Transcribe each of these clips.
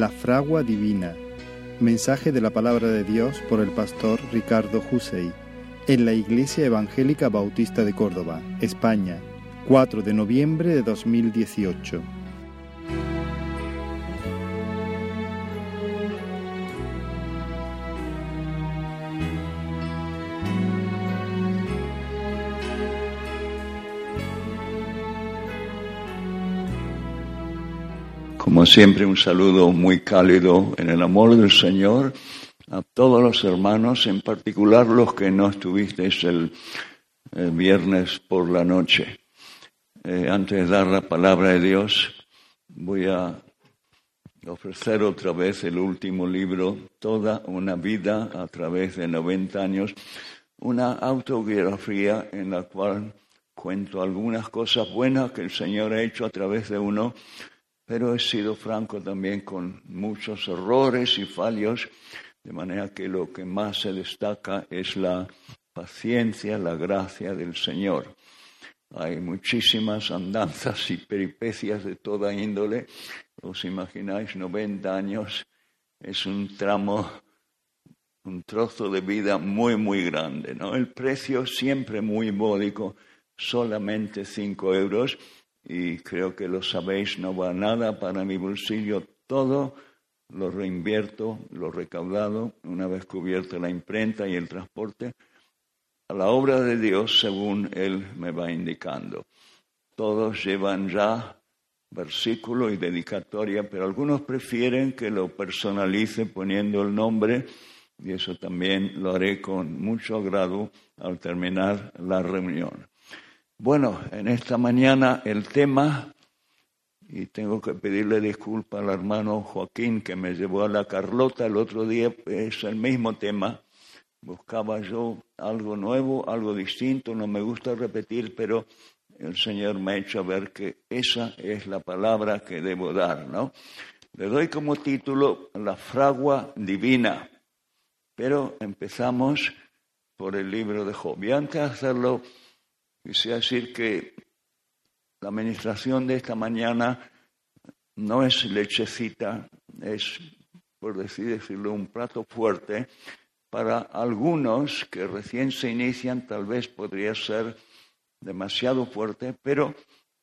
La fragua divina. Mensaje de la palabra de Dios por el pastor Ricardo Jusey en la Iglesia Evangélica Bautista de Córdoba, España, 4 de noviembre de 2018. Siempre, un saludo muy cálido en el amor del Señor a todos los hermanos, en particular los que no estuvisteis el, viernes por la noche. Eh, antes de dar la palabra de Dios, voy a ofrecer otra vez el último libro, Toda una vida a través de 90 años, una autobiografía en la cual cuento algunas cosas buenas que el Señor ha hecho a través de uno pero he sido franco también con muchos errores y fallos, de manera que lo que más se destaca es la paciencia, la gracia del Señor. Hay muchísimas andanzas y peripecias de toda índole. Os imagináis, 90 años es un tramo, un trozo de vida muy, muy grande. ¿no? El precio siempre muy módico, solamente 5 euros y creo que lo sabéis, no va nada para mi bolsillo, todo lo reinvierto, lo recaudado, una vez cubierta la imprenta y el transporte, a la obra de Dios según Él me va indicando. Todos llevan ya versículo y dedicatoria, pero algunos prefieren que lo personalice poniendo el nombre y eso también lo haré con mucho agrado al terminar la reunión. Bueno, en esta mañana el tema, y tengo que pedirle disculpas al hermano Joaquín que me llevó a la Carlota el otro día, es el mismo tema. Buscaba yo algo nuevo, algo distinto, no me gusta repetir, pero el Señor me ha hecho ver que esa es la palabra que debo dar, ¿no? Le doy como título La fragua divina, pero empezamos por el libro de Job. Y antes hacerlo, Quisiera decir que la administración de esta mañana no es lechecita, es, por decir decirlo, un plato fuerte. Para algunos que recién se inician tal vez podría ser demasiado fuerte, pero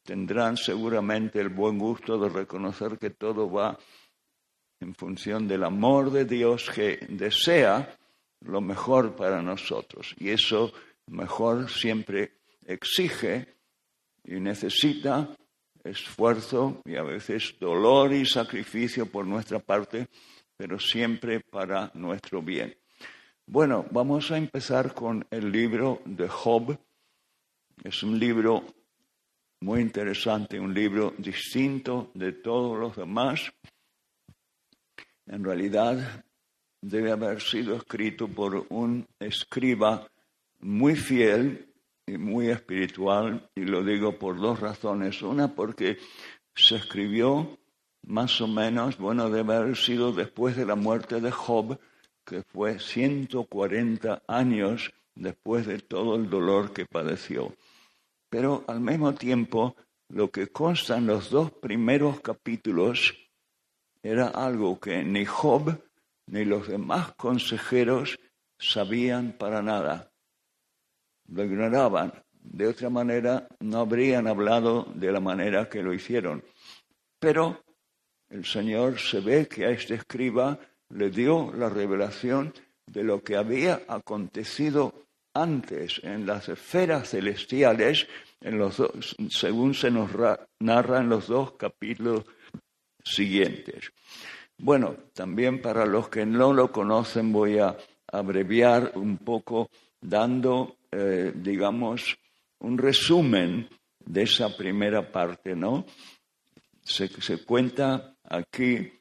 tendrán seguramente el buen gusto de reconocer que todo va en función del amor de Dios que desea lo mejor para nosotros. Y eso mejor siempre exige y necesita esfuerzo y a veces dolor y sacrificio por nuestra parte, pero siempre para nuestro bien. Bueno, vamos a empezar con el libro de Job. Es un libro muy interesante, un libro distinto de todos los demás. En realidad debe haber sido escrito por un escriba muy fiel muy espiritual, y lo digo por dos razones. Una, porque se escribió más o menos, bueno, debe haber sido después de la muerte de Job, que fue 140 años después de todo el dolor que padeció. Pero al mismo tiempo, lo que consta en los dos primeros capítulos era algo que ni Job ni los demás consejeros sabían para nada lo ignoraban. De otra manera, no habrían hablado de la manera que lo hicieron. Pero el Señor se ve que a este escriba le dio la revelación de lo que había acontecido antes en las esferas celestiales, en los según se nos narra en los dos capítulos siguientes. Bueno, también para los que no lo conocen voy a abreviar un poco dando eh, digamos, un resumen de esa primera parte, ¿no? Se, se cuenta aquí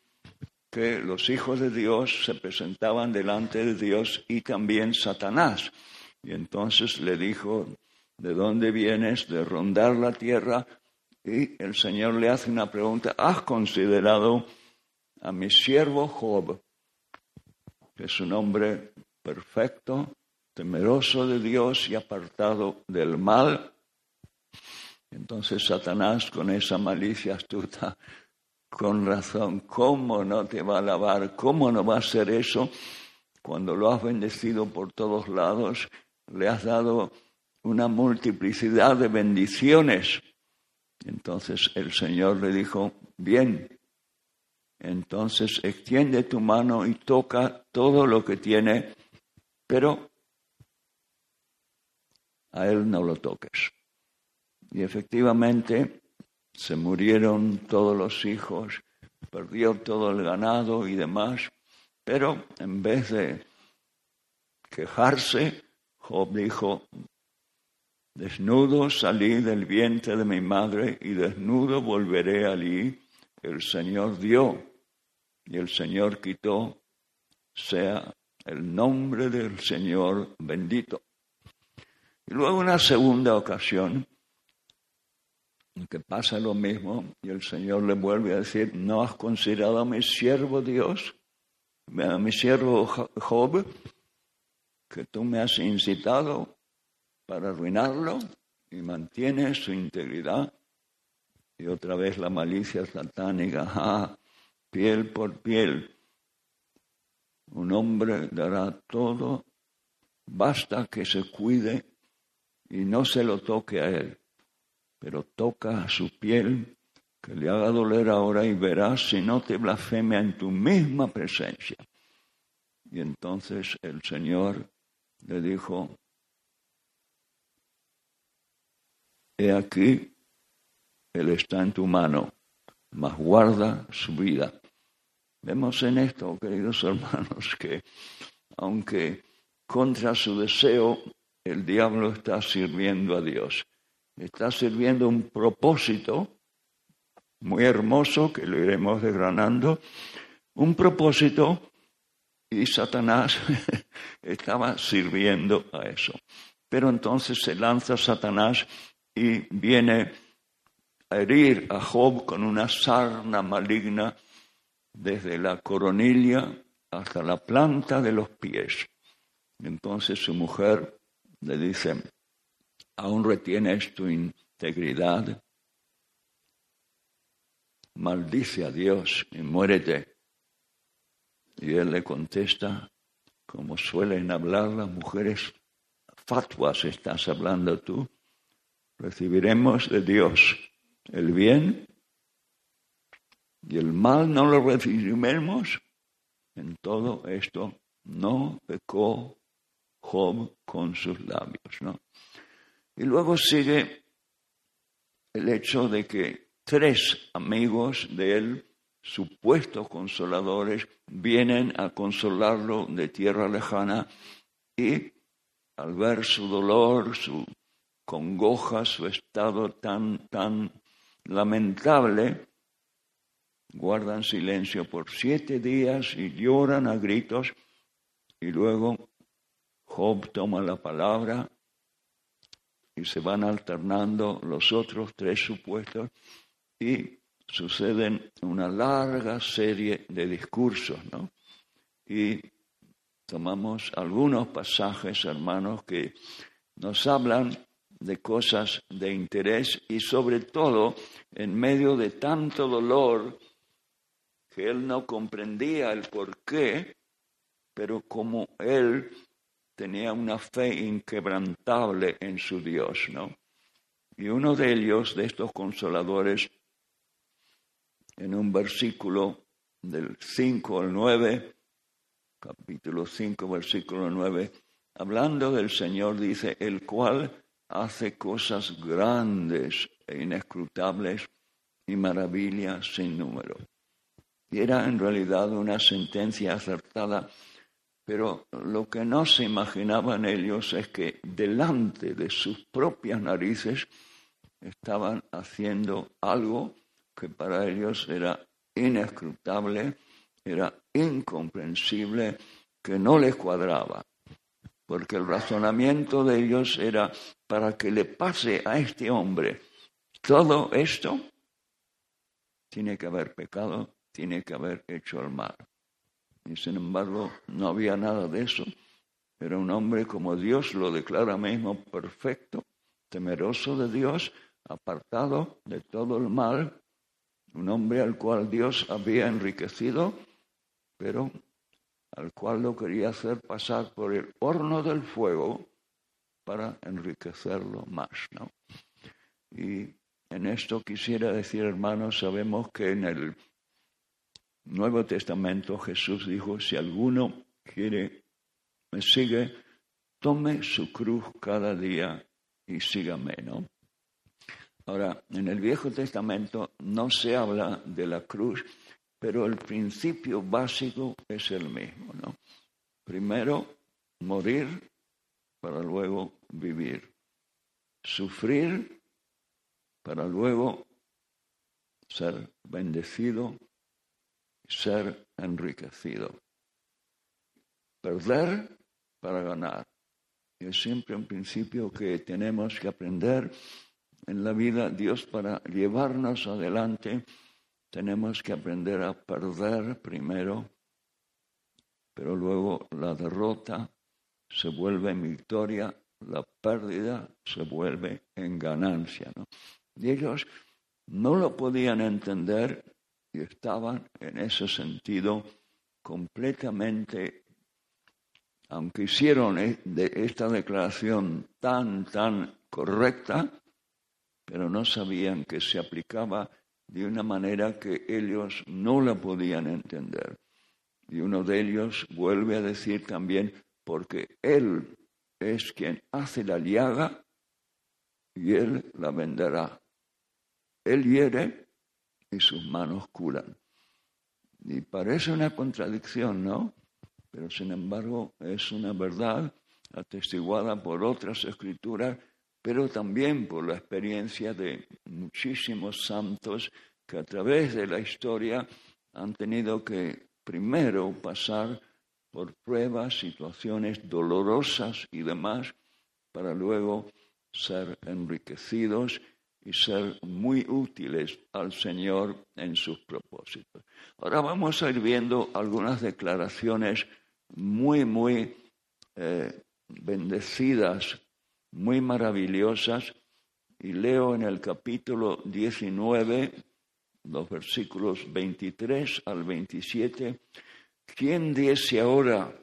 que los hijos de Dios se presentaban delante de Dios y también Satanás. Y entonces le dijo, ¿de dónde vienes? De rondar la tierra. Y el Señor le hace una pregunta, ¿has considerado a mi siervo Job, que es un hombre perfecto, temeroso de Dios y apartado del mal. Entonces Satanás, con esa malicia astuta, con razón, ¿cómo no te va a alabar? ¿Cómo no va a hacer eso cuando lo has bendecido por todos lados? Le has dado una multiplicidad de bendiciones. Entonces el Señor le dijo, bien, entonces extiende tu mano y toca todo lo que tiene, pero a él no lo toques. Y efectivamente se murieron todos los hijos, perdió todo el ganado y demás, pero en vez de quejarse, Job dijo, desnudo salí del vientre de mi madre y desnudo volveré allí. El Señor dio y el Señor quitó, sea el nombre del Señor bendito. Y luego una segunda ocasión, que pasa lo mismo, y el Señor le vuelve a decir, ¿no has considerado a mi siervo Dios, a mi siervo Job, que tú me has incitado para arruinarlo y mantienes su integridad? Y otra vez la malicia satánica, piel por piel. Un hombre dará todo, basta que se cuide y no se lo toque a él, pero toca a su piel, que le haga doler ahora y verás si no te blasfemia en tu misma presencia. Y entonces el Señor le dijo, he aquí, Él está en tu mano, mas guarda su vida. Vemos en esto, queridos hermanos, que aunque contra su deseo el diablo está sirviendo a Dios. Está sirviendo un propósito muy hermoso que lo iremos desgranando, un propósito y Satanás estaba sirviendo a eso. Pero entonces se lanza Satanás y viene a herir a Job con una sarna maligna desde la coronilla hasta la planta de los pies. Entonces su mujer le dice, ¿aún retienes tu integridad? Maldice a Dios y muérete. Y él le contesta, como suelen hablar las mujeres, fatuas estás hablando tú, recibiremos de Dios el bien y el mal no lo recibiremos. En todo esto no pecó Job con sus labios. ¿no? Y luego sigue el hecho de que tres amigos de él, supuestos consoladores, vienen a consolarlo de tierra lejana y al ver su dolor, su congoja, su estado tan, tan lamentable, guardan silencio por siete días y lloran a gritos y luego Job toma la palabra y se van alternando los otros tres supuestos y suceden una larga serie de discursos, ¿no? Y tomamos algunos pasajes, hermanos, que nos hablan de cosas de interés y sobre todo en medio de tanto dolor que él no comprendía el por qué, pero como él tenía una fe inquebrantable en su Dios, ¿no? Y uno de ellos, de estos consoladores, en un versículo del 5 al 9, capítulo 5, versículo 9, hablando del Señor, dice, el cual hace cosas grandes e inescrutables y maravillas sin número. Y era en realidad una sentencia acertada pero lo que no se imaginaban ellos es que delante de sus propias narices estaban haciendo algo que para ellos era inescrutable, era incomprensible, que no les cuadraba. Porque el razonamiento de ellos era para que le pase a este hombre todo esto, tiene que haber pecado, tiene que haber hecho el mal. Y sin embargo, no había nada de eso. Era un hombre como Dios lo declara mismo, perfecto, temeroso de Dios, apartado de todo el mal, un hombre al cual Dios había enriquecido, pero al cual lo quería hacer pasar por el horno del fuego para enriquecerlo más. ¿no? Y en esto quisiera decir, hermanos, sabemos que en el Nuevo Testamento Jesús dijo, si alguno quiere, me sigue, tome su cruz cada día y sígame, ¿no? Ahora, en el Viejo Testamento no se habla de la cruz, pero el principio básico es el mismo, ¿no? Primero, morir para luego vivir. Sufrir para luego ser bendecido, ser enriquecido. Perder para ganar. Es siempre un principio que tenemos que aprender en la vida. Dios para llevarnos adelante tenemos que aprender a perder primero, pero luego la derrota se vuelve en victoria, la pérdida se vuelve en ganancia. ¿no? Y ellos no lo podían entender y estaban en ese sentido completamente, aunque hicieron e, esta declaración tan, tan correcta, pero no sabían que se aplicaba de una manera que ellos no la podían entender. Y uno de ellos vuelve a decir también, porque Él es quien hace la llaga y Él la venderá. Él hiere y sus manos curan. Y parece una contradicción, ¿no? Pero sin embargo es una verdad atestiguada por otras escrituras, pero también por la experiencia de muchísimos santos que a través de la historia han tenido que primero pasar por pruebas, situaciones dolorosas y demás, para luego ser enriquecidos y ser muy útiles al Señor en sus propósitos. Ahora vamos a ir viendo algunas declaraciones muy, muy eh, bendecidas, muy maravillosas, y leo en el capítulo 19, los versículos 23 al 27, ¿quién diese ahora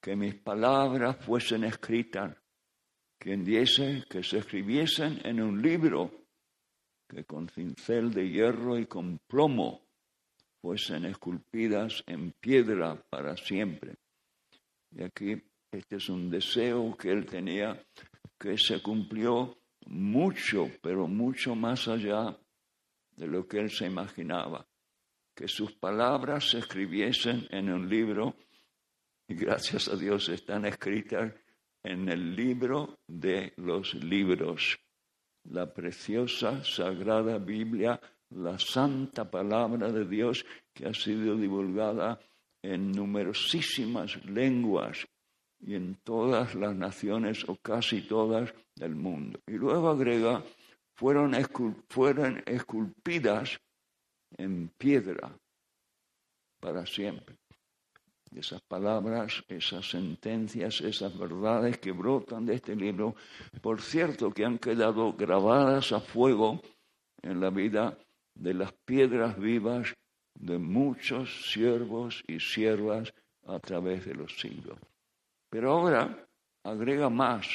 que mis palabras fuesen escritas? ¿Quién diese que se escribiesen en un libro? Que con cincel de hierro y con plomo fuesen esculpidas en piedra para siempre. Y aquí este es un deseo que él tenía que se cumplió mucho, pero mucho más allá de lo que él se imaginaba. Que sus palabras se escribiesen en un libro y gracias a Dios están escritas en el libro de los libros la preciosa, sagrada Biblia, la santa palabra de Dios que ha sido divulgada en numerosísimas lenguas y en todas las naciones o casi todas del mundo. Y luego agrega, fueron, fueron esculpidas en piedra para siempre esas palabras, esas sentencias, esas verdades que brotan de este libro, por cierto que han quedado grabadas a fuego en la vida de las piedras vivas de muchos siervos y siervas a través de los siglos. Pero ahora agrega más,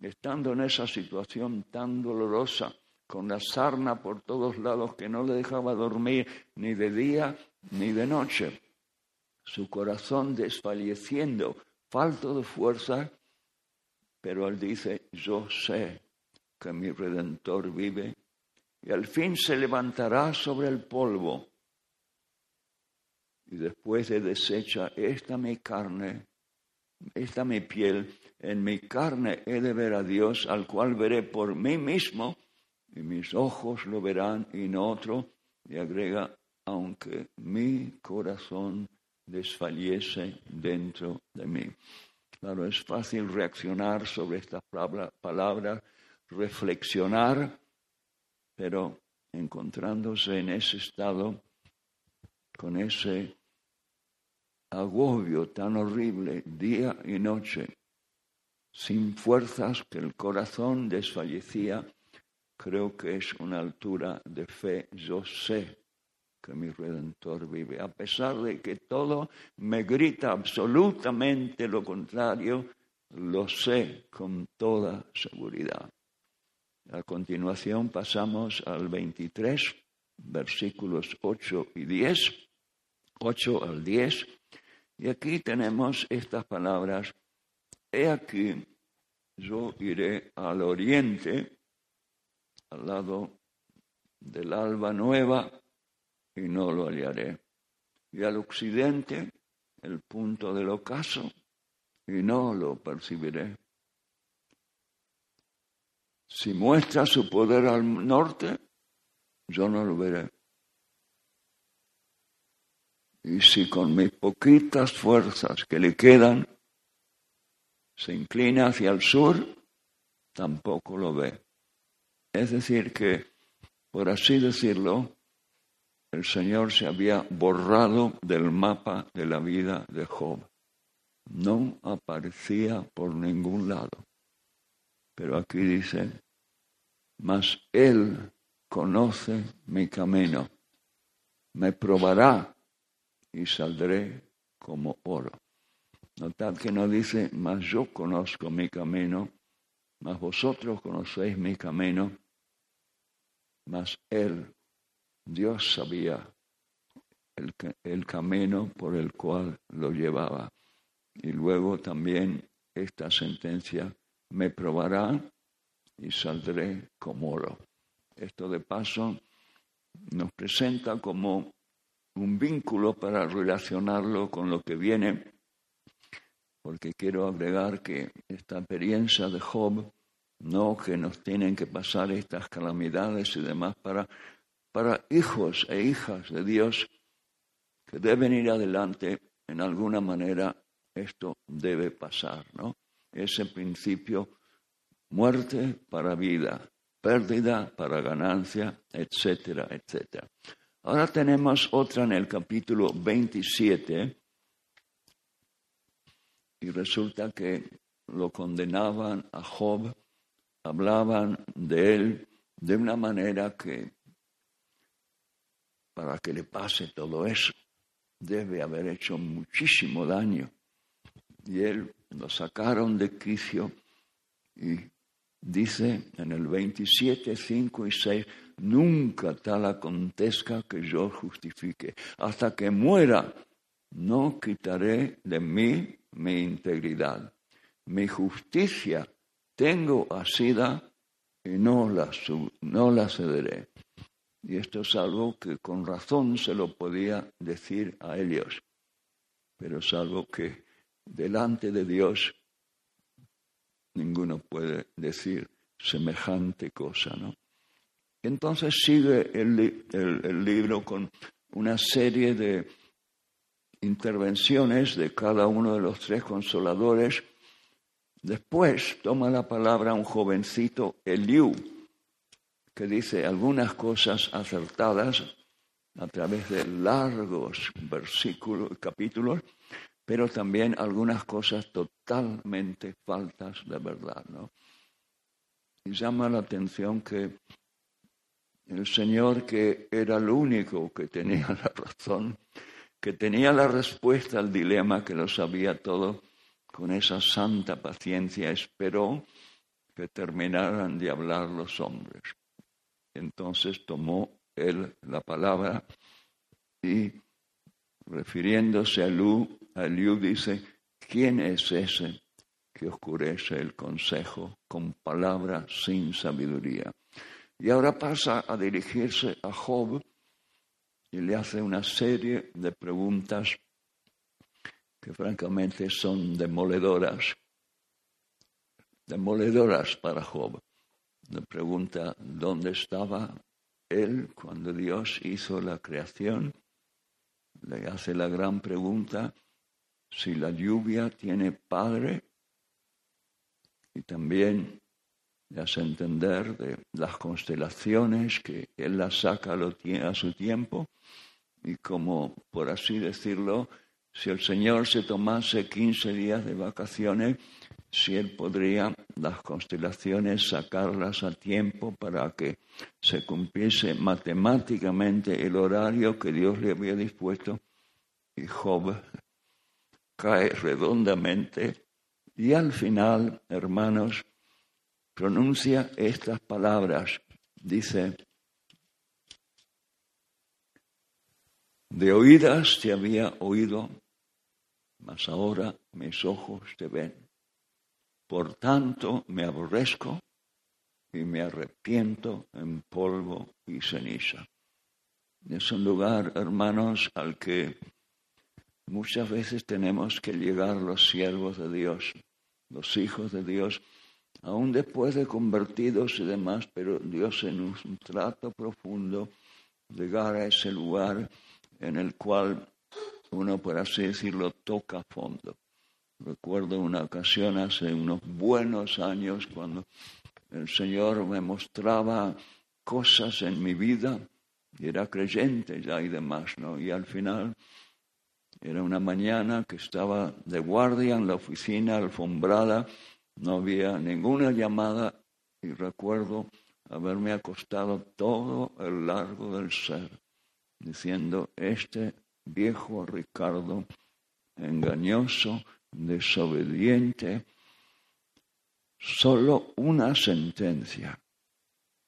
estando en esa situación tan dolorosa, con la sarna por todos lados que no le dejaba dormir ni de día ni de noche su corazón desfalleciendo, falto de fuerza, pero él dice, yo sé que mi redentor vive y al fin se levantará sobre el polvo. Y después de deshecha esta mi carne, esta mi piel, en mi carne he de ver a Dios, al cual veré por mí mismo, y mis ojos lo verán y no otro, y agrega, aunque mi corazón desfallece dentro de mí. Claro, es fácil reaccionar sobre estas palabras, reflexionar, pero encontrándose en ese estado, con ese agobio tan horrible día y noche, sin fuerzas, que el corazón desfallecía, creo que es una altura de fe. Yo sé que mi redentor vive. A pesar de que todo me grita absolutamente lo contrario, lo sé con toda seguridad. A continuación pasamos al 23, versículos 8 y 10, 8 al 10, y aquí tenemos estas palabras, he aquí, yo iré al oriente, al lado del alba nueva, y no lo hallaré, y al occidente, el punto del ocaso, y no lo percibiré. Si muestra su poder al norte, yo no lo veré. Y si con mis poquitas fuerzas que le quedan se inclina hacia el sur, tampoco lo ve. Es decir, que, por así decirlo, el Señor se había borrado del mapa de la vida de Job. No aparecía por ningún lado. Pero aquí dice, mas Él conoce mi camino, me probará y saldré como oro. Notad que no dice, mas yo conozco mi camino, mas vosotros conocéis mi camino, mas Él, Dios sabía el, el camino por el cual lo llevaba. Y luego también esta sentencia, me probará y saldré como oro. Esto de paso nos presenta como un vínculo para relacionarlo con lo que viene, porque quiero agregar que esta experiencia de Job, no que nos tienen que pasar estas calamidades y demás para, para hijos e hijas de Dios que deben ir adelante, en alguna manera esto debe pasar, ¿no? Ese principio muerte para vida, pérdida para ganancia, etcétera, etcétera. Ahora tenemos otra en el capítulo 27 y resulta que lo condenaban a Job, hablaban de él de una manera que para que le pase todo eso debe haber hecho muchísimo daño. Y él lo sacaron de quicio y Dice en el 27, 5 y 6, nunca tal acontezca que yo justifique. Hasta que muera, no quitaré de mí mi integridad. Mi justicia tengo asida y no la, no la cederé. Y esto es algo que con razón se lo podía decir a ellos, pero es algo que delante de Dios ninguno puede decir semejante cosa, ¿no? Entonces sigue el, el, libro con una serie de intervenciones de cada uno de los tres consoladores. Después toma la palabra un jovencito, Eliú, que dice algunas cosas acertadas a través de largos versículos, capítulos, pero también algunas cosas totalmente faltas de verdad. ¿no? Y llama la atención que el Señor, que era el único que tenía la razón, que tenía la respuesta al dilema, que lo sabía todo, con esa santa paciencia esperó que terminaran de hablar los hombres. Entonces tomó él la palabra y refiriéndose a Eliú dice, ¿quién es ese que oscurece el consejo con palabras sin sabiduría? Y ahora pasa a dirigirse a Job y le hace una serie de preguntas que francamente son demoledoras, demoledoras para Job. Le pregunta dónde estaba él cuando Dios hizo la creación. Le hace la gran pregunta si la lluvia tiene padre y también le hace entender de las constelaciones que él las saca a su tiempo y como, por así decirlo, si el Señor se tomase 15 días de vacaciones, si él podría las constelaciones sacarlas a tiempo para que se cumpliese matemáticamente el horario que Dios le había dispuesto. Y Job cae redondamente y al final, hermanos, pronuncia estas palabras. Dice, de oídas te había oído, mas ahora mis ojos te ven. Por tanto me aborrezco y me arrepiento en polvo y ceniza. Es un lugar, hermanos, al que muchas veces tenemos que llegar los siervos de Dios, los hijos de Dios, aún después de convertidos y demás, pero Dios en un trato profundo, llegar a ese lugar en el cual uno, por así decirlo, toca fondo. Recuerdo una ocasión hace unos buenos años cuando el Señor me mostraba cosas en mi vida y era creyente ya y demás, ¿no? Y al final era una mañana que estaba de guardia en la oficina alfombrada, no había ninguna llamada y recuerdo haberme acostado todo el largo del ser, diciendo, este viejo Ricardo, engañoso, desobediente, solo una sentencia,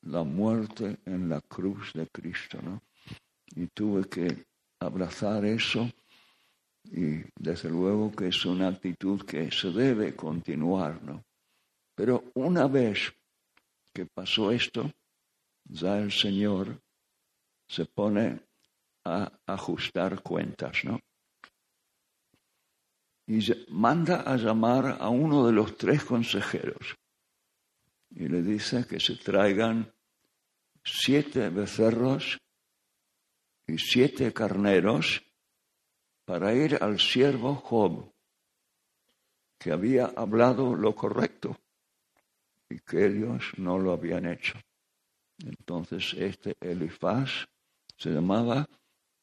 la muerte en la cruz de Cristo, ¿no? Y tuve que abrazar eso y desde luego que es una actitud que se debe continuar, ¿no? Pero una vez que pasó esto, ya el Señor se pone a ajustar cuentas, ¿no? Y manda a llamar a uno de los tres consejeros y le dice que se traigan siete becerros y siete carneros para ir al siervo Job, que había hablado lo correcto y que ellos no lo habían hecho. Entonces este Elifaz se llamaba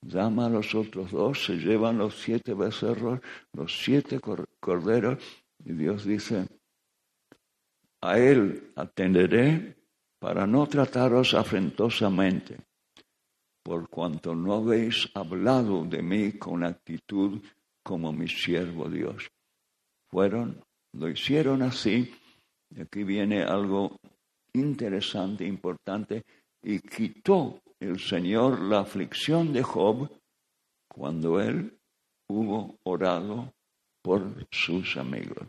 llama a los otros dos, se llevan los siete becerros, los siete corderos, y Dios dice, a él atenderé para no trataros afrentosamente, por cuanto no habéis hablado de mí con actitud como mi siervo Dios. Fueron, lo hicieron así, y aquí viene algo interesante, importante, y quitó el Señor la aflicción de Job cuando él hubo orado por sus amigos.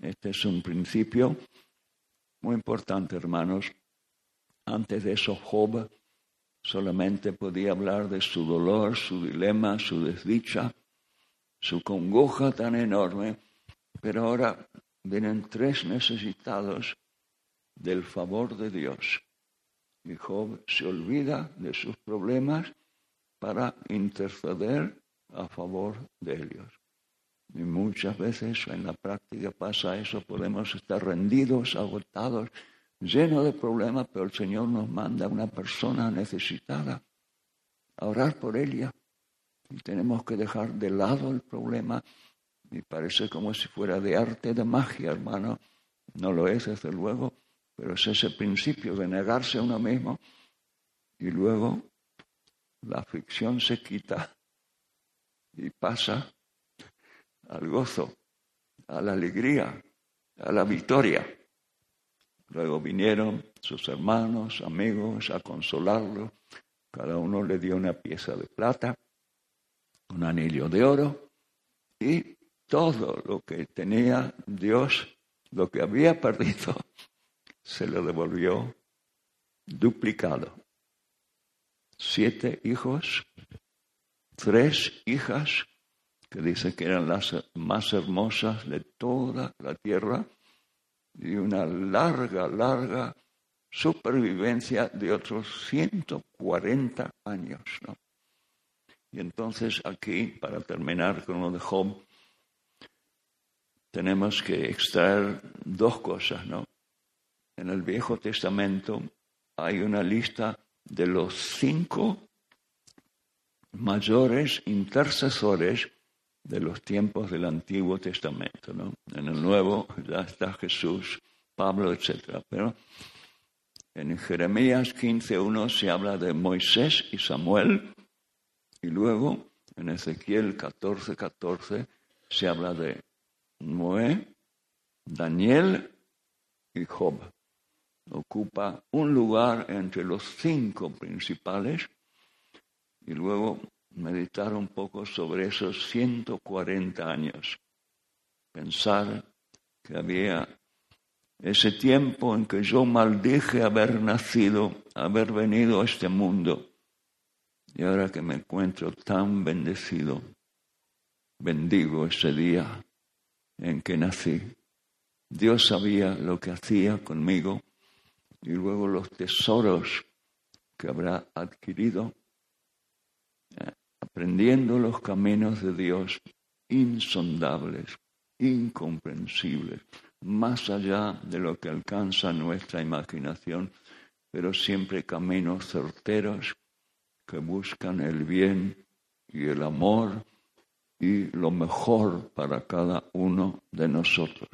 Este es un principio muy importante, hermanos. Antes de eso, Job solamente podía hablar de su dolor, su dilema, su desdicha, su congoja tan enorme, pero ahora vienen tres necesitados del favor de Dios. Y Job se olvida de sus problemas para interceder a favor de ellos. Y muchas veces en la práctica pasa eso, podemos estar rendidos, agotados, llenos de problemas, pero el Señor nos manda a una persona necesitada a orar por ella. Y tenemos que dejar de lado el problema. Y parece como si fuera de arte, de magia, hermano. No lo es, desde luego. Pero es ese principio de negarse a uno mismo y luego la aflicción se quita y pasa al gozo, a la alegría, a la victoria. Luego vinieron sus hermanos, amigos, a consolarlo. Cada uno le dio una pieza de plata, un anillo de oro y todo lo que tenía Dios, lo que había perdido, se le devolvió duplicado. Siete hijos, tres hijas, que dice que eran las más hermosas de toda la tierra, y una larga, larga supervivencia de otros 140 años. Y entonces aquí, para terminar con lo de Job, tenemos que extraer dos cosas, ¿no? En el Viejo Testamento hay una lista de los cinco mayores intercesores de los tiempos del Antiguo Testamento. En el Nuevo ya está Jesús, Pablo, etc. Pero en Jeremías 15.1 se habla de Moisés y Samuel y luego en Ezequiel 14.14 se habla de Noé, Daniel y Job. Ocupa un lugar entre los cinco principales y luego meditar un poco sobre esos 140 años. Pensar que había ese tiempo en que yo maldije haber nacido, haber venido a este mundo. Y ahora que me encuentro tan bendecido, bendigo ese día en que nací. Dios sabía lo que hacía conmigo y luego los tesoros que habrá adquirido eh, aprendiendo los caminos de Dios insondables, incomprensibles, más allá de lo que alcanza nuestra imaginación, pero siempre caminos certeros que buscan el bien y el amor y lo mejor para cada uno de nosotros.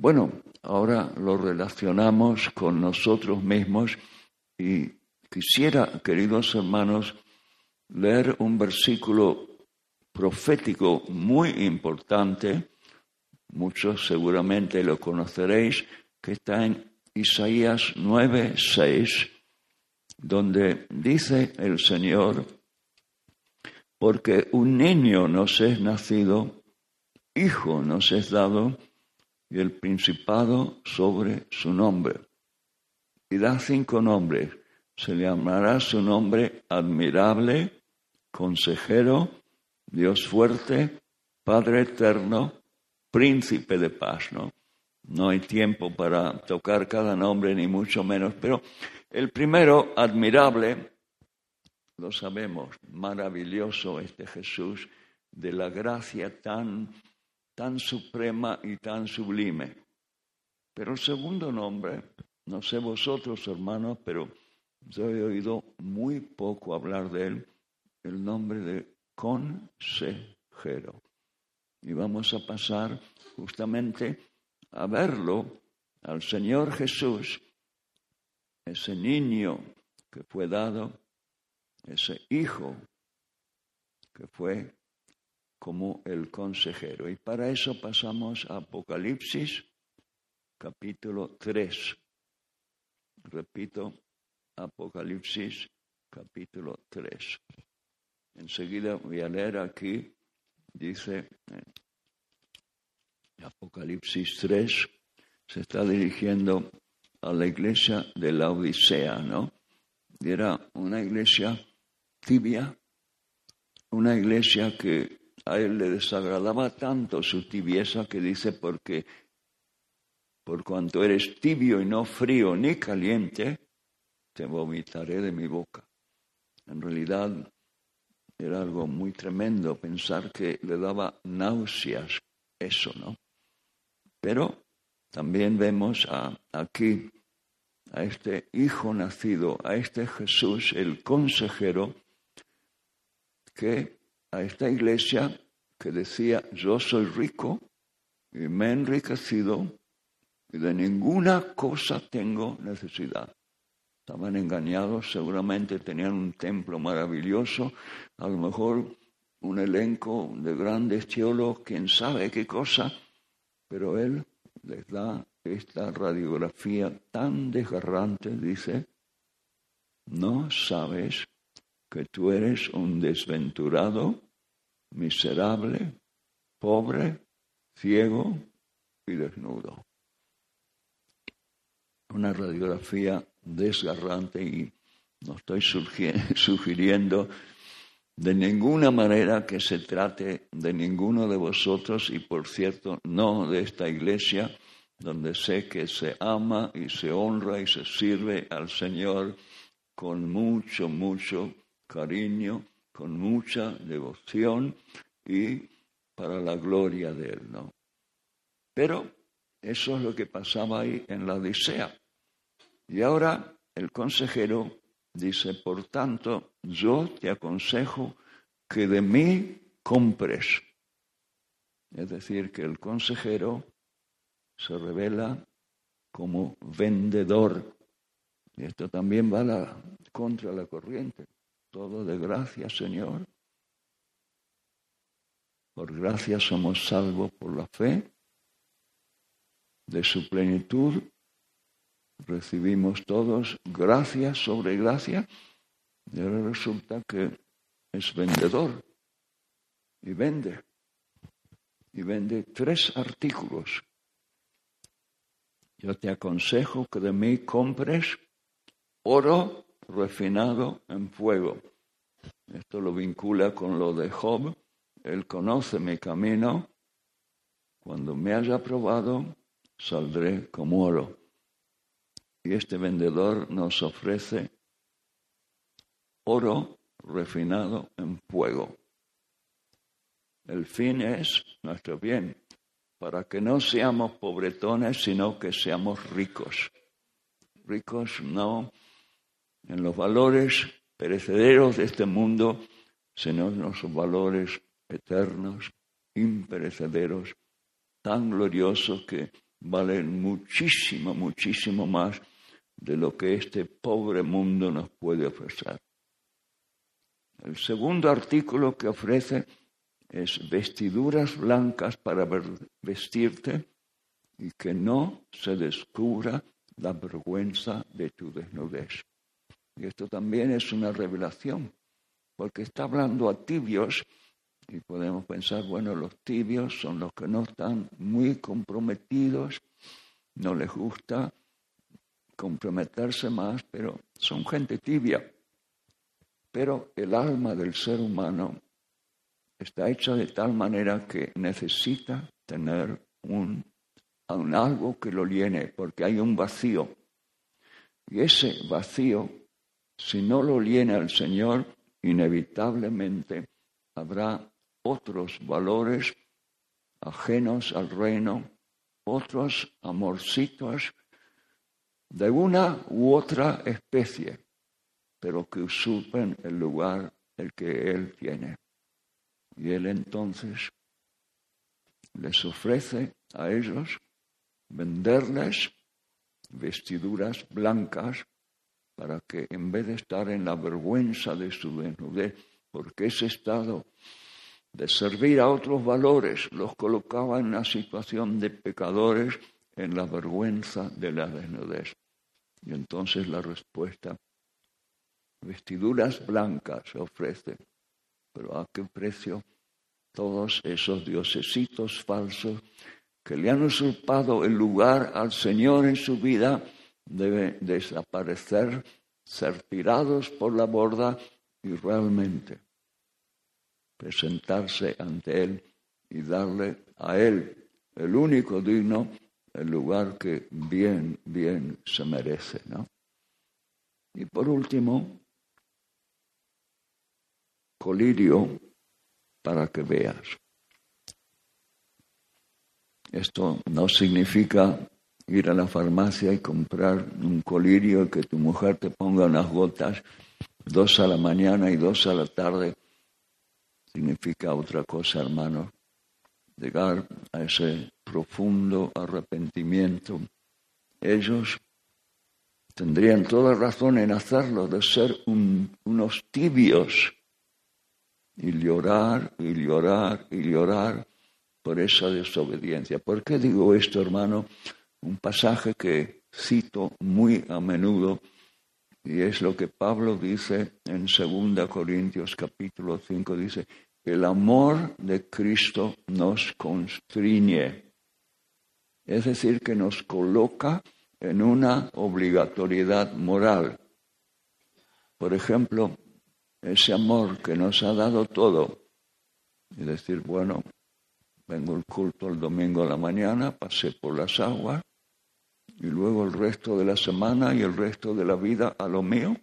Bueno, ahora lo relacionamos con nosotros mismos y quisiera, queridos hermanos, leer un versículo profético muy importante, muchos seguramente lo conoceréis, que está en Isaías 9, 6, donde dice el Señor, porque un niño nos es nacido, hijo nos es dado, y el principado sobre su nombre. Y da cinco nombres. Se llamará su nombre admirable, consejero, Dios fuerte, Padre eterno, príncipe de paz, ¿no? No hay tiempo para tocar cada nombre, ni mucho menos, pero el primero, admirable, lo sabemos, maravilloso este Jesús, de la gracia tan, tan suprema y tan sublime. Pero el segundo nombre, no sé vosotros hermanos, pero yo he oído muy poco hablar de él, el nombre de consejero. Y vamos a pasar justamente a verlo al Señor Jesús, ese niño que fue dado, ese hijo que fue como el consejero. Y para eso pasamos a Apocalipsis capítulo 3. Repito, Apocalipsis capítulo 3. Enseguida voy a leer aquí, dice eh, Apocalipsis 3, se está dirigiendo a la iglesia de la Odisea, ¿no? Era una iglesia tibia, una iglesia que a él le desagradaba tanto su tibieza que dice porque por cuanto eres tibio y no frío ni caliente, te vomitaré de mi boca. En realidad era algo muy tremendo pensar que le daba náuseas eso, ¿no? Pero también vemos aquí a este hijo nacido, a este Jesús, el consejero, que a esta iglesia que decía, yo soy rico y me he enriquecido y de ninguna cosa tengo necesidad. Estaban engañados, seguramente tenían un templo maravilloso, a lo mejor un elenco de grandes teólogos, quién sabe qué cosa, pero él les da esta radiografía tan desgarrante, dice, no sabes que tú eres un desventurado, miserable, pobre, ciego y desnudo. Una radiografía desgarrante y no estoy sugiriendo de ninguna manera que se trate de ninguno de vosotros y por cierto no de esta iglesia donde sé que se ama y se honra y se sirve al Señor con mucho, mucho cariño, con mucha devoción y para la gloria de Él, ¿no? Pero eso es lo que pasaba ahí en la Odisea. Y ahora el consejero dice, por tanto, yo te aconsejo que de mí compres Es decir, que el consejero se revela como vendedor. Y esto también va la, contra la corriente. Todo de gracia, Señor. Por gracia somos salvos por la fe. De su plenitud recibimos todos gracia sobre gracia. Y ahora resulta que es vendedor y vende. Y vende tres artículos. Yo te aconsejo que de mí compres oro refinado en fuego. Esto lo vincula con lo de Job. Él conoce mi camino. Cuando me haya probado, saldré como oro. Y este vendedor nos ofrece oro refinado en fuego. El fin es nuestro bien, para que no seamos pobretones, sino que seamos ricos. Ricos no en los valores perecederos de este mundo, sino en los valores eternos, imperecederos, tan gloriosos que valen muchísimo, muchísimo más de lo que este pobre mundo nos puede ofrecer. El segundo artículo que ofrece es vestiduras blancas para vestirte y que no se descubra la vergüenza de tu desnudez. Y esto también es una revelación, porque está hablando a tibios y podemos pensar, bueno, los tibios son los que no están muy comprometidos, no les gusta comprometerse más, pero son gente tibia. Pero el alma del ser humano está hecha de tal manera que necesita tener un, algo que lo llene, porque hay un vacío. Y ese vacío si no lo llena el Señor, inevitablemente habrá otros valores ajenos al reino, otros amorcitos de una u otra especie, pero que usurpen el lugar el que Él tiene. Y Él entonces les ofrece a ellos venderles vestiduras blancas para que en vez de estar en la vergüenza de su desnudez, porque ese estado de servir a otros valores los colocaba en una situación de pecadores en la vergüenza de la desnudez. Y entonces la respuesta, vestiduras blancas se ofrece, pero ¿a qué precio? Todos esos diosesitos falsos que le han usurpado el lugar al Señor en su vida, debe desaparecer, ser tirados por la borda y realmente presentarse ante Él y darle a Él, el único digno, el lugar que bien, bien se merece. ¿no? Y por último, colirio para que veas. Esto no significa ir a la farmacia y comprar un colirio y que tu mujer te ponga unas gotas, dos a la mañana y dos a la tarde, significa otra cosa, hermano. Llegar a ese profundo arrepentimiento. Ellos tendrían toda razón en hacerlo, de ser unos tibios y llorar y llorar y llorar por esa desobediencia. ¿Por qué digo esto, hermano? Un pasaje que cito muy a menudo y es lo que Pablo dice en 2 Corintios capítulo 5, dice, el amor de Cristo nos constriñe, es decir, que nos coloca en una obligatoriedad moral. Por ejemplo, ese amor que nos ha dado todo, y decir, bueno, vengo al culto el domingo a la mañana, pasé por las aguas, y luego el resto de la semana y el resto de la vida a lo mío,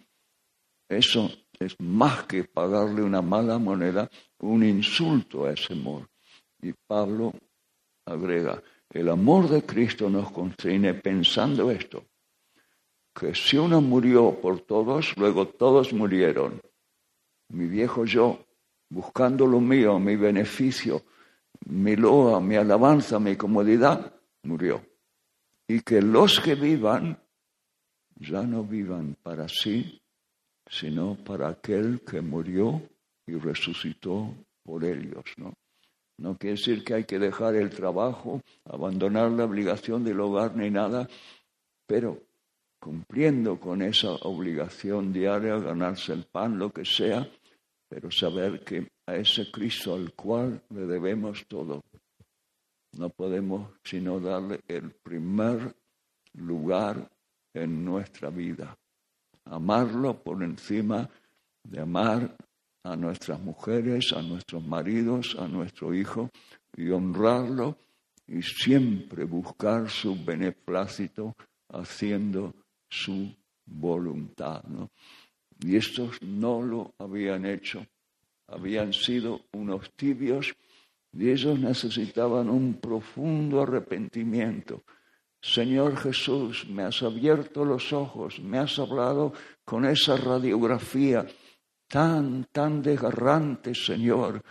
eso es más que pagarle una mala moneda, un insulto a ese amor. Y Pablo agrega, el amor de Cristo nos constriñe pensando esto, que si uno murió por todos, luego todos murieron. Mi viejo yo, buscando lo mío, mi beneficio, mi loa, mi alabanza, mi comodidad, murió. Y que los que vivan ya no vivan para sí, sino para aquel que murió y resucitó por ellos, ¿no? Quiere decir que hay que dejar el trabajo, abandonar la obligación del hogar ni nada, pero cumpliendo con esa obligación diaria, ganarse el pan, lo que sea, pero saber que a ese Cristo al cual le debemos todo, no podemos sino darle el primer lugar en nuestra vida. Amarlo por encima de amar a nuestras mujeres, a nuestros maridos, a nuestro hijo, y honrarlo y siempre buscar su beneplácito haciendo su voluntad. Y estos no lo habían hecho, habían sido unos tibios y ellos necesitaban un profundo arrepentimiento. Señor Jesús, me has abierto los ojos, me has hablado con esa radiografía tan, tan desgarrante, Señor,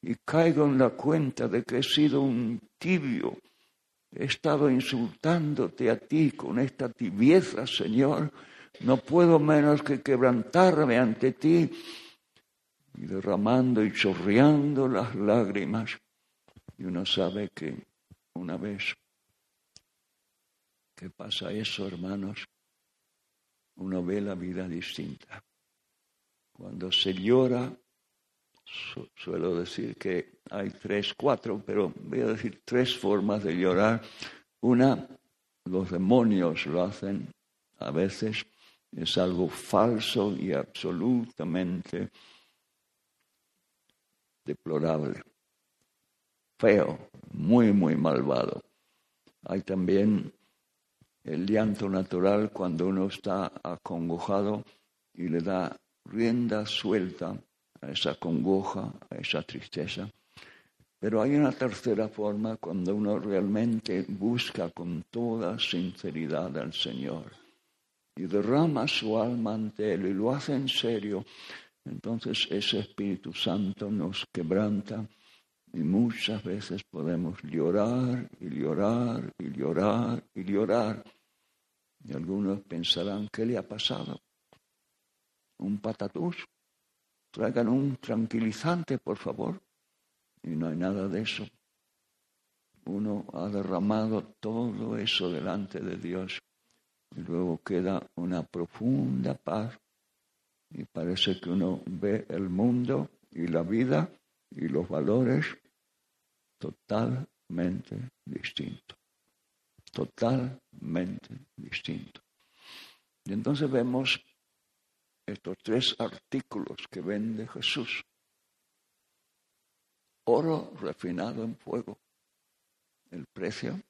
y caigo en la cuenta de que he sido un tibio. He estado insultándote a ti con esta tibieza, Señor. No puedo menos que quebrantarme ante ti y derramando y chorreando las lágrimas. Y uno sabe que una vez que pasa eso, hermanos, uno ve la vida distinta. Cuando se llora, suelo decir que hay tres, cuatro, pero voy a decir tres formas de llorar. Una, los demonios lo hacen a veces, es algo falso y absolutamente deplorable, feo, muy, muy malvado. Hay también el llanto natural cuando uno está acongojado y le da rienda suelta a esa congoja, a esa tristeza. Pero hay una tercera forma cuando uno realmente busca con toda sinceridad al Señor y derrama su alma ante Él y lo hace en serio, entonces ese Espíritu Santo nos quebranta y muchas veces podemos llorar y llorar y llorar y llorar. Y algunos pensarán, ¿qué le ha pasado? un patatús, traigan un tranquilizante, por favor. Y no hay nada de eso. Uno ha derramado todo eso delante de Dios y luego queda una profunda paz y parece que uno ve el mundo y la vida y los valores totalmente distintos. Totalmente distintos. Y entonces vemos estos tres artículos que vende Jesús. Oro refinado en fuego, el precio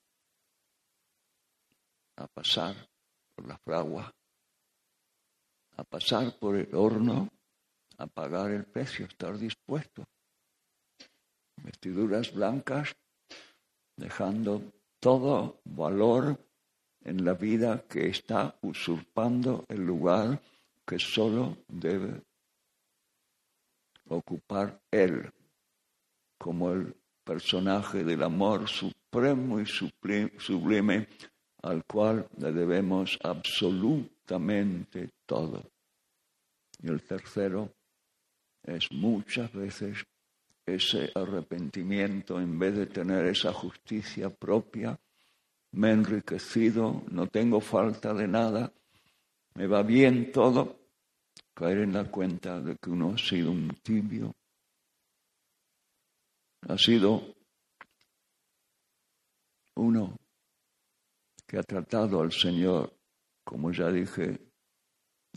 a pasar por la fragua, a pasar por el horno, a pagar el precio, estar dispuesto. Vestiduras blancas, dejando todo valor en la vida que está usurpando el lugar que solo debe ocupar Él como el personaje del amor supremo y sublime al cual le debemos absolutamente todo. Y el tercero es muchas veces ese arrepentimiento en vez de tener esa justicia propia, me he enriquecido, no tengo falta de nada, me va bien todo, caer en la cuenta de que uno ha sido un tibio, ha sido uno que ha tratado al Señor, como ya dije,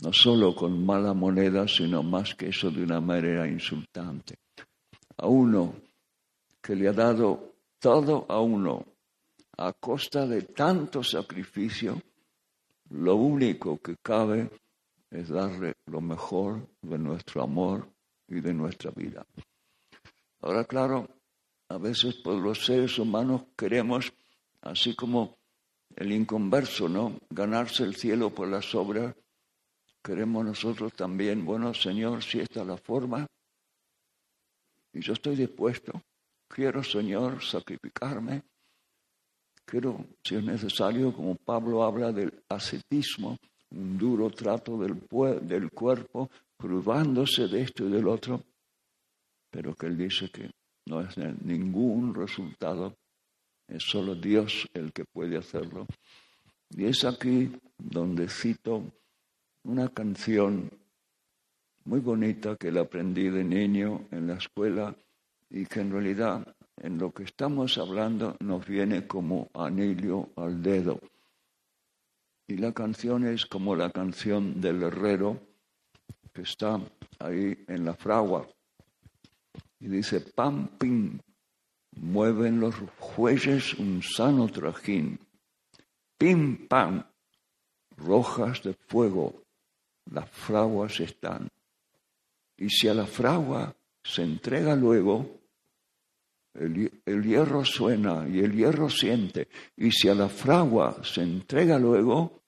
no solo con mala moneda, sino más que eso de una manera insultante. A uno que le ha dado todo a uno a costa de tanto sacrificio, lo único que cabe es darle lo mejor de nuestro amor y de nuestra vida. Ahora, claro, a veces por los seres humanos queremos, así como el inconverso, ¿no? Ganarse el cielo por las obras. Queremos nosotros también, bueno, Señor, si esta es la forma, y yo estoy dispuesto, quiero, Señor, sacrificarme. Quiero, si es necesario, como Pablo habla del ascetismo, un duro trato del, del cuerpo, privándose de esto y del otro, pero que él dice que no es ningún resultado, es solo Dios el que puede hacerlo. Y es aquí donde cito una canción muy bonita que la aprendí de niño en la escuela y que en realidad en lo que estamos hablando nos viene como anillo al dedo. Y la canción es como la canción del herrero que está ahí en la fragua. Y dice, pam, pim, mueven los jueces un sano trajín. Pim, pam, rojas de fuego, las fraguas están. Y si a la fragua se entrega luego, el, hierro suena y el hierro siente. Y si a la fragua se entrega luego,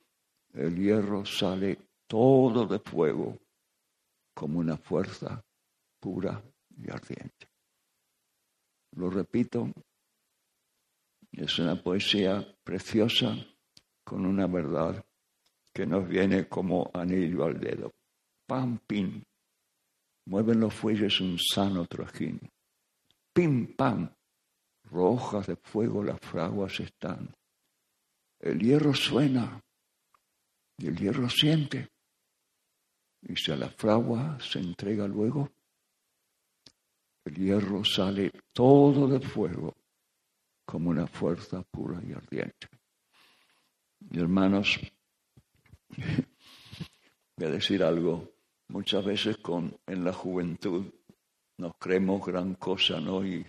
el hierro sale todo de fuego como una fuerza pura y ardiente. Lo repito, es una poesía preciosa con una verdad que nos viene como anillo al dedo. Pam, pim, mueven los fuelles un sano trajín. Pim, pam, rojas de fuego las fraguas están. El hierro suena y el hierro siente. Y si a la fragua se entrega luego, el hierro sale todo de fuego como una fuerza pura y ardiente. Y hermanos, voy a decir algo. Muchas veces con, en la juventud nos creemos gran cosa, ¿no? Y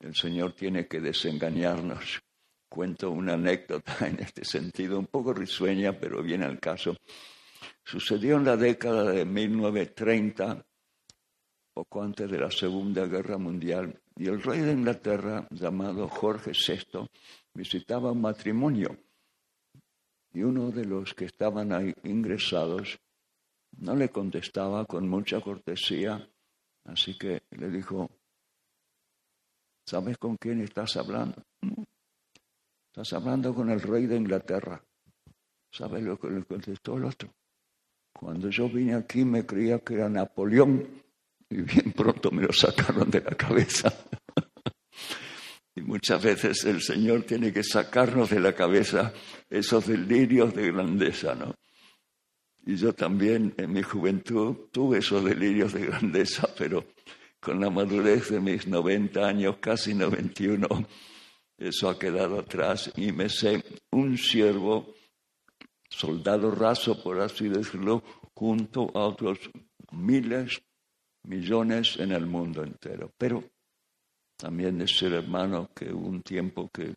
el Señor tiene que desengañarnos. Cuento una anécdota en este sentido, un poco risueña, pero viene al caso. Sucedió en la década de 1930, poco antes de la Segunda Guerra Mundial, y el rey de Inglaterra, llamado Jorge VI, visitaba un matrimonio y uno de los que estaban ahí ingresados no le contestaba con mucha cortesía, así que le dijo, ¿sabes con quién estás hablando? Estás hablando con el rey de Inglaterra. ¿Sabes lo que le contestó el otro? Cuando yo vine aquí me creía que era Napoleón y bien pronto me lo sacaron de la cabeza. Y muchas veces el Señor tiene que sacarnos de la cabeza esos delirios de grandeza, ¿no? Y yo también en mi juventud tuve esos delirios de grandeza, pero con la madurez de mis 90 años, casi 91, eso ha quedado atrás y me sé un siervo, soldado raso, por así decirlo, junto a otros miles, millones en el mundo entero. Pero también de ser hermano que un tiempo que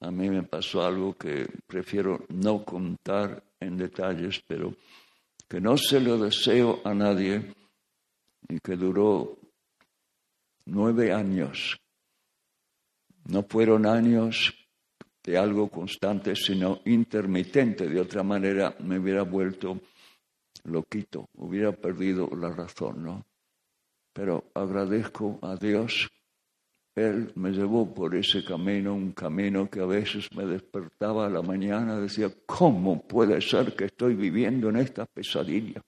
a mí me pasó algo que prefiero no contar en detalles, pero que no se lo deseo a nadie y que duró nueve años. No fueron años de algo constante, sino intermitente. De otra manera me hubiera vuelto loquito, hubiera perdido la razón, ¿no? Pero agradezco a Dios él me llevó por ese camino, un camino que a veces me despertaba a la mañana, decía, ¿cómo puede ser que estoy viviendo en esta pesadilla?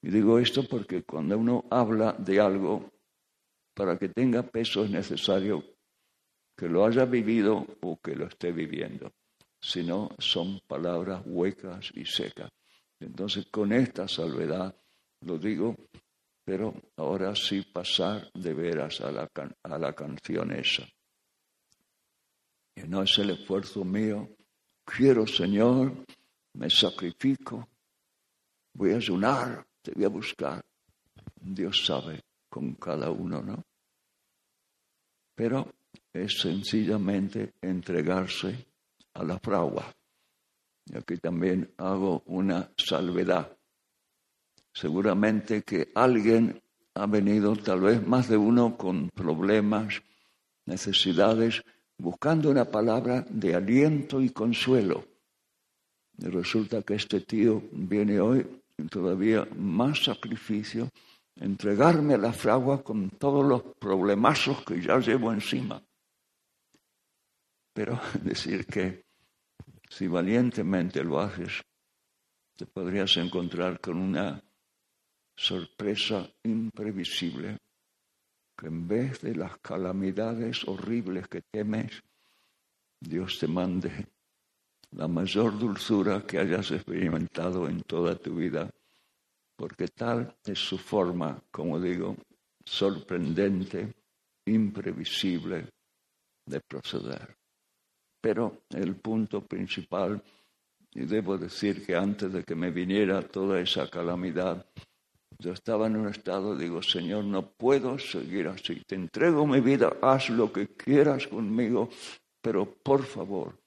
Y digo esto porque cuando uno habla de algo, para que tenga peso es necesario que lo haya vivido o que lo esté viviendo. Si no, son palabras huecas y secas. Entonces, con esta salvedad, lo digo pero ahora sí pasar de veras a la, a la canción esa. Que no es el esfuerzo mío. Quiero, Señor, me sacrifico, voy a ayunar, te voy a buscar. Dios sabe con cada uno, ¿no? Pero es sencillamente entregarse a la fragua. Y aquí también hago una salvedad. Seguramente que alguien ha venido, tal vez más de uno, con problemas, necesidades, buscando una palabra de aliento y consuelo. Y resulta que este tío viene hoy todavía más sacrificio entregarme a la fragua con todos los problemazos que ya llevo encima. Pero decir que si valientemente lo haces, te podrías encontrar con una sorpresa imprevisible, que en vez de las calamidades horribles que temes, Dios te mande la mayor dulzura que hayas experimentado en toda tu vida, porque tal es su forma, como digo, sorprendente, imprevisible de proceder. Pero el punto principal, y debo decir que antes de que me viniera toda esa calamidad, yo estaba en un estado, digo, Señor, no puedo seguir así. Te entrego mi vida, haz lo que quieras conmigo, pero por favor,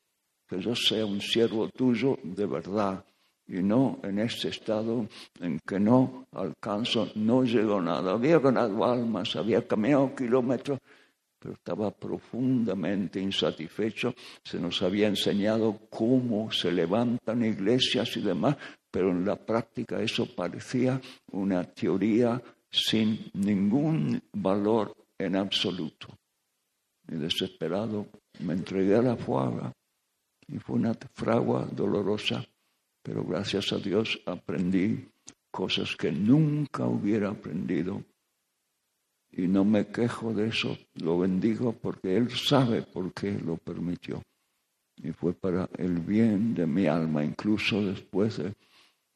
que yo sea un siervo tuyo de verdad y no en este estado en que no alcanzo, no llego a nada. Había ganado almas, había caminado kilómetros, pero estaba profundamente insatisfecho. Se nos había enseñado cómo se levantan iglesias y demás, pero en la práctica eso parecía una teoría sin ningún valor en absoluto. Y desesperado me entregué a la fuga y fue una fragua dolorosa, pero gracias a Dios aprendí cosas que nunca hubiera aprendido y no me quejo de eso, lo bendigo porque Él sabe por qué lo permitió. Y fue para el bien de mi alma, incluso después de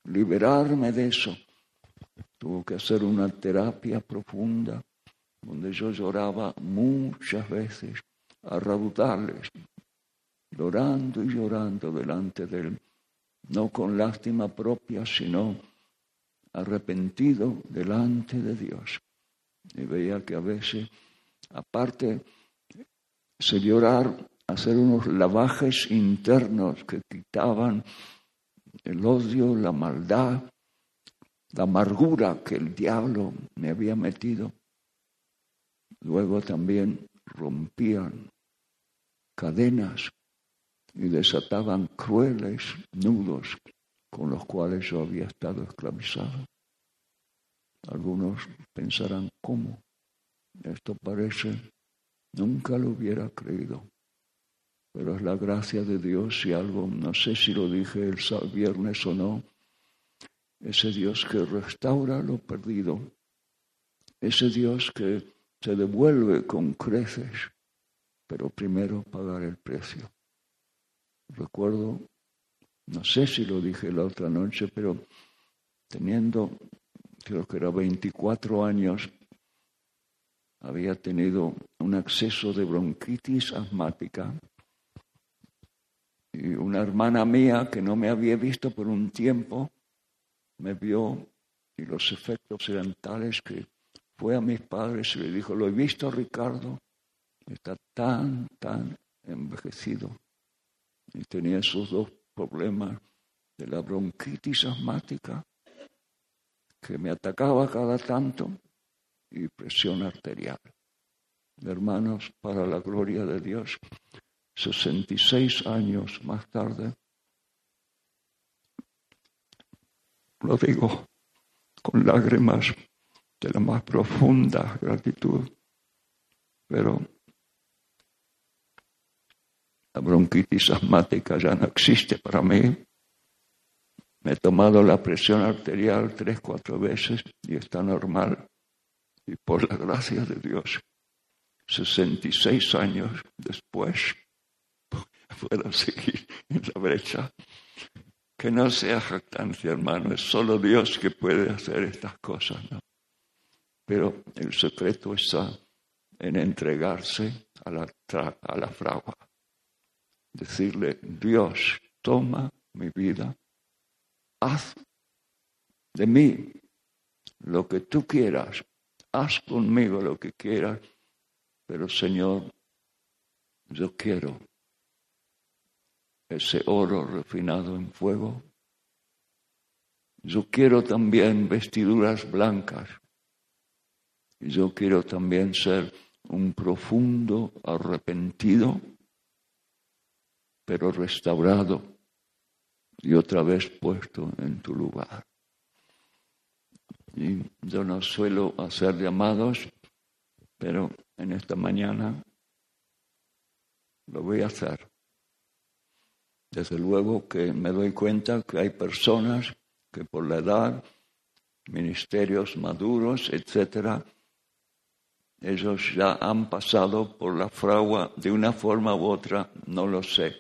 liberarme de eso. Tuvo que hacer una terapia profunda, donde yo lloraba muchas veces a raudales, llorando y llorando delante de Él, no con lástima propia, sino arrepentido delante de Dios. Y veía que a veces, aparte, se llorar, hacer unos lavajes internos que quitaban el odio, la maldad, la amargura que el diablo me había metido. Luego también rompían cadenas y desataban crueles nudos con los cuales yo había estado esclavizado. Algunos pensarán, ¿cómo? Esto parece, nunca lo hubiera creído. Pero es la gracia de Dios y algo, no sé si lo dije el viernes o no, ese Dios que restaura lo perdido, ese Dios que se devuelve con creces, pero primero pagar el precio. Recuerdo, no sé si lo dije la otra noche, pero teniendo creo que era 24 años, había tenido un acceso de bronquitis asmática. Y una hermana mía que no me había visto por un tiempo, me vio y los efectos eran tales que fue a mis padres y le dijo, lo he visto Ricardo, está tan, tan envejecido. Y tenía esos dos problemas de la bronquitis asmática que me atacaba cada tanto y presión arterial. Hermanos, para la gloria de Dios, 66 años más tarde, lo digo con lágrimas de la más profunda gratitud, pero la bronquitis asmática ya no existe para mí, me he tomado la presión arterial tres, cuatro veces y está normal. Y por la gracia de Dios, 66 años después, puedo seguir en la brecha. Que no sea jactancia, hermano, es solo Dios que puede hacer estas cosas, ¿no? Pero el secreto está en entregarse a la, a la fragua. Decirle, Dios, toma mi vida haz de mí lo que tú quieras, haz conmigo lo que quieras, pero Señor, yo quiero ese oro refinado en fuego. Yo quiero también vestiduras blancas. Yo quiero también ser un profundo arrepentido, pero restaurado y otra vez puesto en tu lugar. Y yo no suelo hacer llamados, pero en esta mañana lo voy a hacer. Desde luego que me doy cuenta que hay personas que por la edad, ministerios maduros, etcétera, ellos ya han pasado por la fragua de una forma u otra, no lo sé.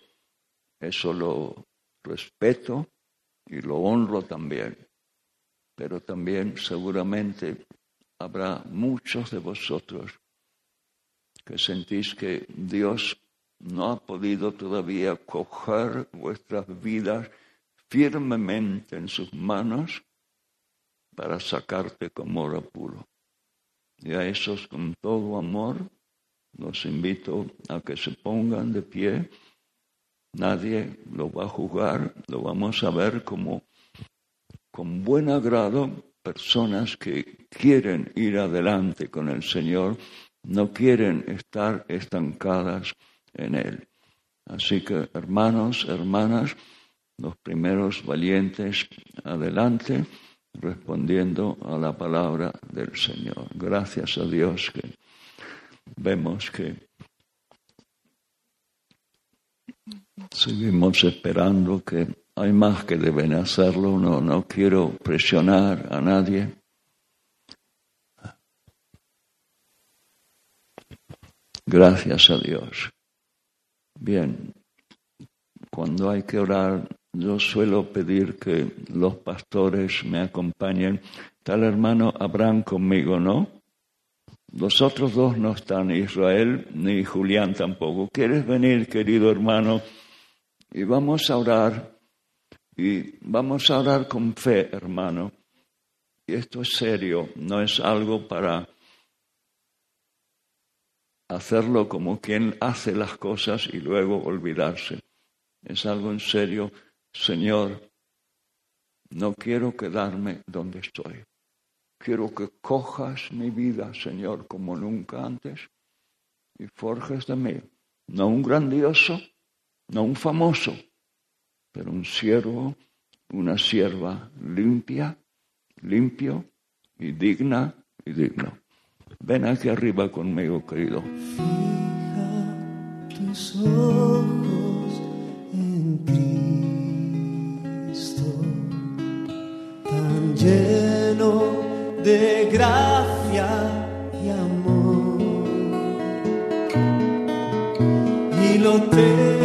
Eso lo respeto y lo honro también. Pero también seguramente habrá muchos de vosotros que sentís que Dios no ha podido todavía coger vuestras vidas firmemente en sus manos para sacarte como oro puro. Y a esos con todo amor los invito a que se pongan de pie. Nadie lo va a juzgar, lo vamos a ver como con buen agrado personas que quieren ir adelante con el Señor, no quieren estar estancadas en Él. Así que, hermanos, hermanas, los primeros valientes, adelante respondiendo a la palabra del Señor. Gracias a Dios que vemos que seguimos esperando que hay más que deben hacerlo. No, no quiero presionar a nadie. Gracias a Dios. Bien, cuando hay que orar yo suelo pedir que los pastores me acompañen. Tal hermano Abraham conmigo, ¿no? Los otros dos no están, Israel ni Julián tampoco. ¿Quieres venir, querido hermano? Y vamos a orar. Y vamos a orar con fe, hermano. Y esto es serio, no es algo para hacerlo como quien hace las cosas y luego olvidarse. Es algo en serio Señor, no quiero quedarme donde estoy. Quiero que cojas mi vida, Señor, como nunca antes y forjes de mí, no un grandioso, no un famoso, pero un siervo, una sierva limpia, limpio y digna y digno. Ven aquí arriba conmigo, querido. Fija tus ojos en lleno de gracia y amor. Y lo tengo